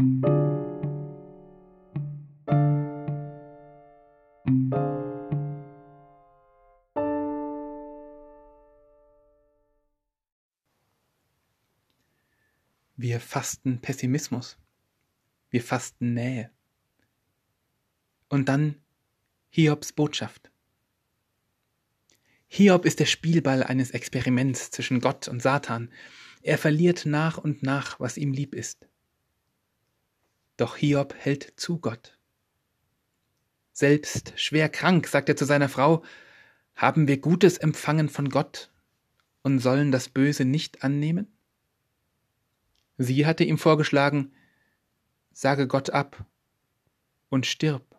Wir fasten Pessimismus. Wir fasten Nähe. Und dann Hiobs Botschaft. Hiob ist der Spielball eines Experiments zwischen Gott und Satan. Er verliert nach und nach, was ihm lieb ist. Doch Hiob hält zu Gott. Selbst schwer krank, sagt er zu seiner Frau, haben wir Gutes empfangen von Gott und sollen das Böse nicht annehmen? Sie hatte ihm vorgeschlagen, sage Gott ab und stirb.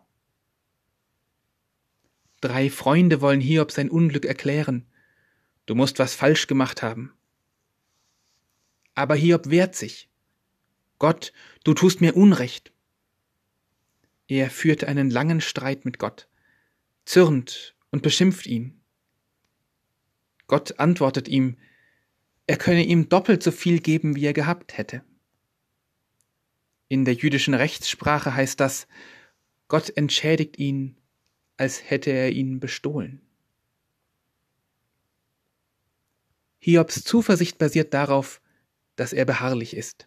Drei Freunde wollen Hiob sein Unglück erklären. Du musst was falsch gemacht haben. Aber Hiob wehrt sich. Gott, du tust mir Unrecht. Er führt einen langen Streit mit Gott, zürnt und beschimpft ihn. Gott antwortet ihm, er könne ihm doppelt so viel geben, wie er gehabt hätte. In der jüdischen Rechtssprache heißt das, Gott entschädigt ihn, als hätte er ihn bestohlen. Hiobs Zuversicht basiert darauf, dass er beharrlich ist.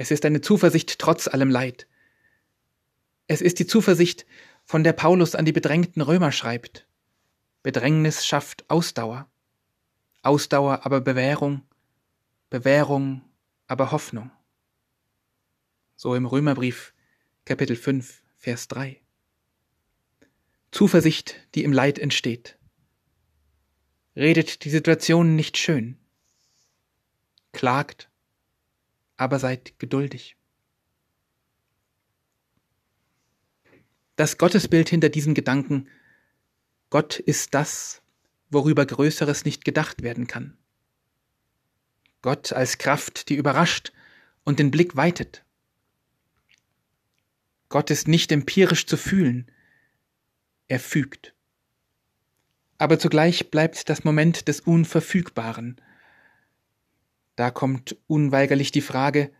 Es ist eine Zuversicht trotz allem Leid. Es ist die Zuversicht, von der Paulus an die bedrängten Römer schreibt. Bedrängnis schafft Ausdauer. Ausdauer aber Bewährung, Bewährung aber Hoffnung. So im Römerbrief Kapitel 5, Vers 3. Zuversicht, die im Leid entsteht. Redet die Situation nicht schön. Klagt, aber seid geduldig. Das Gottesbild hinter diesen Gedanken, Gott ist das, worüber Größeres nicht gedacht werden kann. Gott als Kraft, die überrascht und den Blick weitet. Gott ist nicht empirisch zu fühlen, er fügt. Aber zugleich bleibt das Moment des Unverfügbaren. Da kommt unweigerlich die Frage,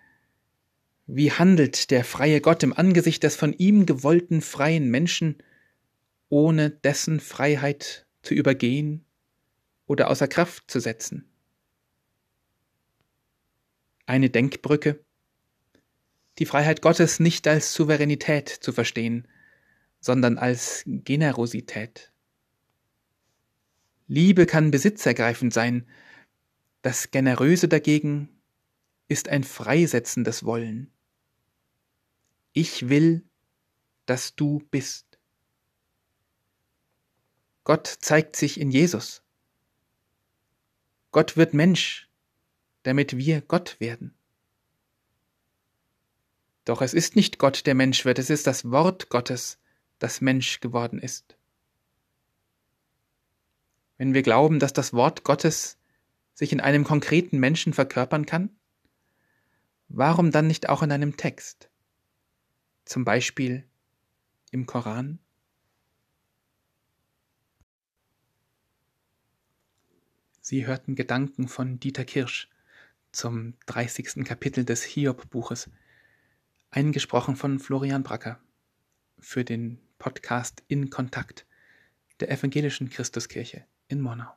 wie handelt der freie Gott im Angesicht des von ihm gewollten freien Menschen, ohne dessen Freiheit zu übergehen oder außer Kraft zu setzen. Eine Denkbrücke, die Freiheit Gottes nicht als Souveränität zu verstehen, sondern als Generosität. Liebe kann besitzergreifend sein, das Generöse dagegen ist ein freisetzendes Wollen. Ich will, dass du bist. Gott zeigt sich in Jesus. Gott wird Mensch, damit wir Gott werden. Doch es ist nicht Gott, der Mensch wird, es ist das Wort Gottes, das Mensch geworden ist. Wenn wir glauben, dass das Wort Gottes sich in einem konkreten Menschen verkörpern kann, warum dann nicht auch in einem Text? Zum Beispiel im Koran? Sie hörten Gedanken von Dieter Kirsch zum 30. Kapitel des Hiob-Buches, eingesprochen von Florian Bracker für den Podcast In Kontakt der Evangelischen Christuskirche in Monau.